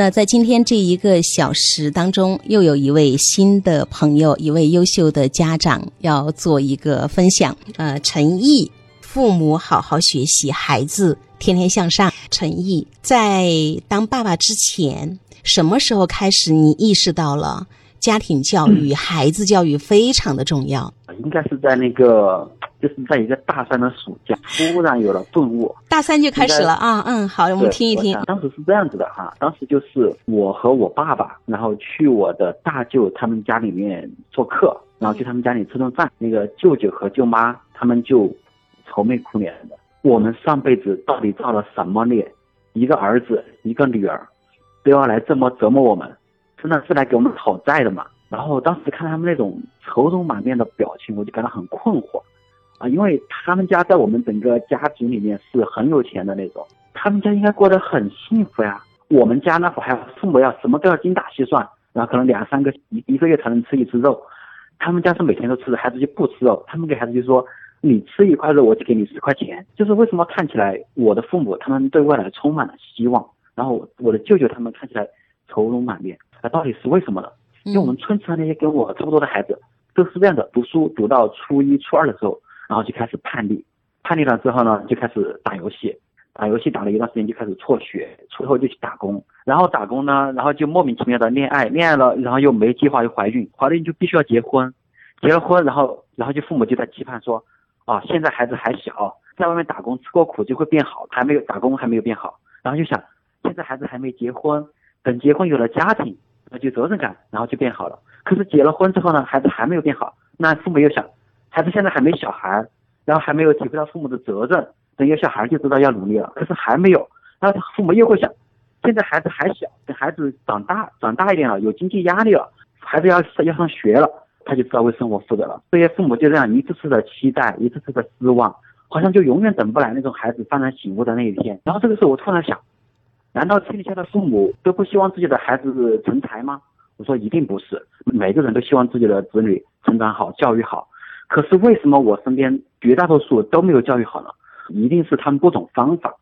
那在今天这一个小时当中，又有一位新的朋友，一位优秀的家长要做一个分享。呃，陈毅，父母好好学习，孩子天天向上。陈毅在当爸爸之前，什么时候开始你意识到了家庭教育、孩子教育非常的重要？应该是在那个。就是在一个大三的暑假，突然有了顿悟。大三就开始了啊，嗯，好，我们听一听。当时是这样子的哈，当时就是我和我爸爸，然后去我的大舅他们家里面做客，然后去他们家里吃顿饭。那个舅舅和舅妈他们就愁眉苦脸的。我们上辈子到底造了什么孽？一个儿子，一个女儿，都要来这么折磨我们，真的是来给我们讨债的嘛？然后当时看他们那种愁容满面的表情，我就感到很困惑。啊，因为他们家在我们整个家族里面是很有钱的那种，他们家应该过得很幸福呀。我们家那会儿还父母要什么都要精打细算，然后可能两三个一一个月才能吃一次肉，他们家是每天都吃的，孩子就不吃肉。他们给孩子就说，你吃一块肉，我就给你十块钱。就是为什么看起来我的父母他们对未来充满了希望，然后我的舅舅他们看起来愁容满面，那到底是为什么呢？因为我们村子上那些跟我差不多的孩子都是这样的，读书读到初一初二的时候。然后就开始叛逆，叛逆了之后呢，就开始打游戏，打游戏打了一段时间就开始辍学，辍后就去打工，然后打工呢，然后就莫名其妙的恋爱，恋爱了，然后又没计划又怀孕，怀孕就必须要结婚，结了婚，然后然后就父母就在期盼说，啊，现在孩子还小，在外面打工吃过苦就会变好，还没有打工还没有变好，然后就想，现在孩子还没结婚，等结婚有了家庭，那就责任感，然后就变好了。可是结了婚之后呢，孩子还没有变好，那父母又想。孩子现在还没小孩，然后还没有体会到父母的责任，等有小孩就知道要努力了。可是还没有，那父母又会想，现在孩子还小，等孩子长大长大一点了，有经济压力了，孩子要要上学了，他就知道为生活负责了。这些父母就这样一次次的期待，一次次的失望，好像就永远等不来那种孩子幡然醒悟的那一天。然后这个时候我突然想，难道天底下的父母都不希望自己的孩子成才吗？我说一定不是，每个人都希望自己的子女成长好，教育好。可是为什么我身边绝大多数都没有教育好呢？一定是他们不懂方法，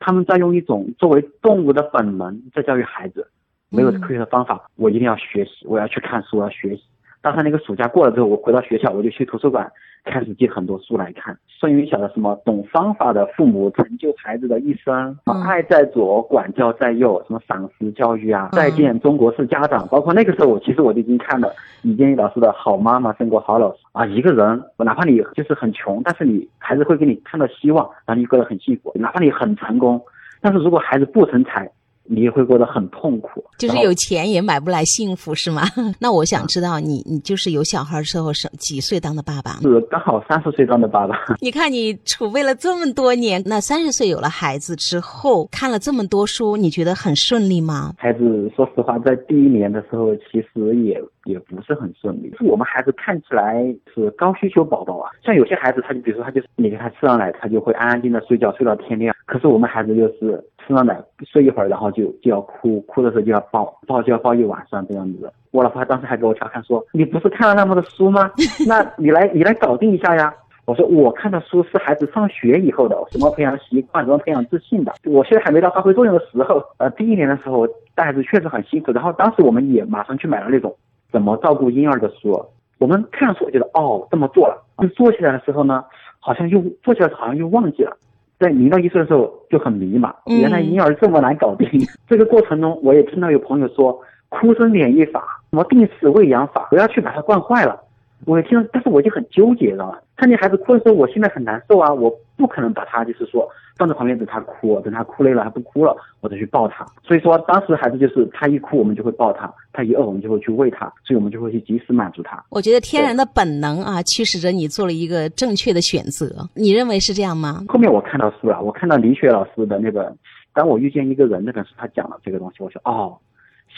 他们在用一种作为动物的本能在教育孩子，没有科学的方法。我一定要学习，我要去看书，我要学习。大三那个暑假过了之后，我回到学校，我就去图书馆开始借很多书来看。孙云晓的什么懂方法的父母成就孩子的一生，爱在左，管教在右，什么赏识教育啊，再见中国式家长，包括那个时候我其实我就已经看了李建一老师的好妈妈胜过好老师啊。一个人，哪怕你就是很穷，但是你孩子会给你看到希望，然后你过得很幸福。哪怕你很成功，但是如果孩子不成才。你也会过得很痛苦，就是有钱也买不来幸福，是吗？那我想知道，你你就是有小孩之后是几岁当的爸爸？是刚好三十岁当的爸爸。你看你储备了这么多年，那三十岁有了孩子之后，看了这么多书，你觉得很顺利吗？孩子，说实话，在第一年的时候，其实也也不是很顺利。我们孩子看起来是高需求宝宝啊，像有些孩子，他就比如说他就是你给他吃上奶，他就会安安静静的睡觉，睡到天亮。可是我们孩子就是吃上奶睡一会儿，然后就就要哭，哭的时候就要抱，抱就要抱一晚上这样子。我老婆当时还给我调侃说：“你不是看了那么多书吗？那你来你来搞定一下呀。”我说：“我看的书是孩子上学以后的，什么培养习惯，怎么培养自信的。我现在还没到发挥作用的时候。呃，第一年的时候带孩子确实很辛苦，然后当时我们也马上去买了那种怎么照顾婴儿的书。我们看书觉得哦这么做了，就做起来的时候呢，好像又做起来好像又忘记了。”在零到一岁的时候就很迷茫，原来婴儿这么难搞定。这个过程中，我也听到有朋友说，哭声免疫法，什么定时喂养法，不要去把它惯坏了。我听，但是我就很纠结，知道吗？看见孩子哭的时候，我现在很难受啊！我不可能把他就是说放在旁边等他哭，等他哭累了他不哭了，我再去抱他。所以说，当时孩子就是他一哭，我们就会抱他；他一饿，我们就会去喂他。所以我们就会去及时满足他。我觉得天然的本能啊，驱使着你做了一个正确的选择。你认为是这样吗？后面我看到书了，我看到李雪老师的那个《当我遇见一个人》那本书，他讲了这个东西，我说哦。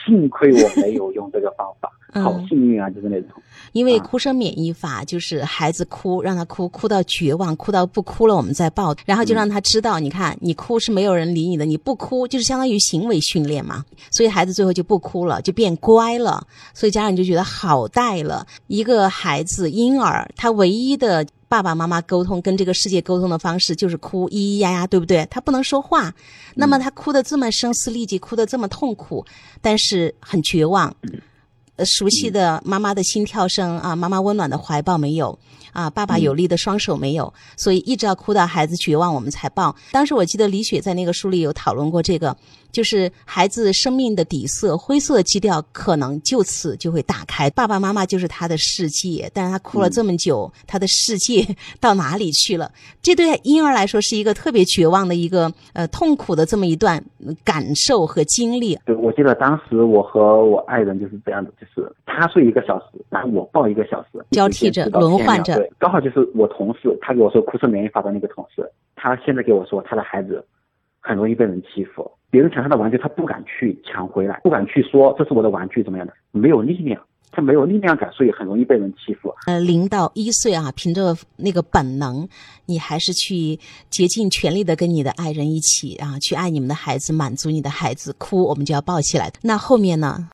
幸亏我没有用这个方法，好幸运啊！就是那种，因为哭声免疫法就是孩子哭，让他哭，哭到绝望，哭到不哭了，我们再抱，然后就让他知道，你看你哭是没有人理你的，你不哭就是相当于行为训练嘛，所以孩子最后就不哭了，就变乖了，所以家长就觉得好带了。一个孩子婴儿，他唯一的爸爸妈妈沟通跟这个世界沟通的方式就是哭，咿咿呀呀，对不对？他不能说话，那么他哭得这么声嘶力竭，哭得这么痛苦，但是很绝望。呃，熟悉的妈妈的心跳声啊，妈妈温暖的怀抱没有啊，爸爸有力的双手没有，所以一直要哭到孩子绝望，我们才抱。当时我记得李雪在那个书里有讨论过这个。就是孩子生命的底色灰色基调，可能就此就会打开。爸爸妈妈就是他的世界，但是他哭了这么久，他的世界到哪里去了？这对婴儿来说是一个特别绝望的一个呃痛苦的这么一段感受和经历。对，我记得当时我和我爱人就是这样的，就是他睡一个小时，然后我抱一个小时，交替着轮换着。对，刚好就是我同事，他给我说哭声免疫法的那个同事，他现在给我说他的孩子很容易被人欺负。别人抢他的玩具，他不敢去抢回来，不敢去说这是我的玩具怎么样的，没有力量，他没有力量感，所以很容易被人欺负。呃，零到一岁啊，凭着那个本能，你还是去竭尽全力的跟你的爱人一起啊，去爱你们的孩子，满足你的孩子，哭我们就要抱起来。那后面呢？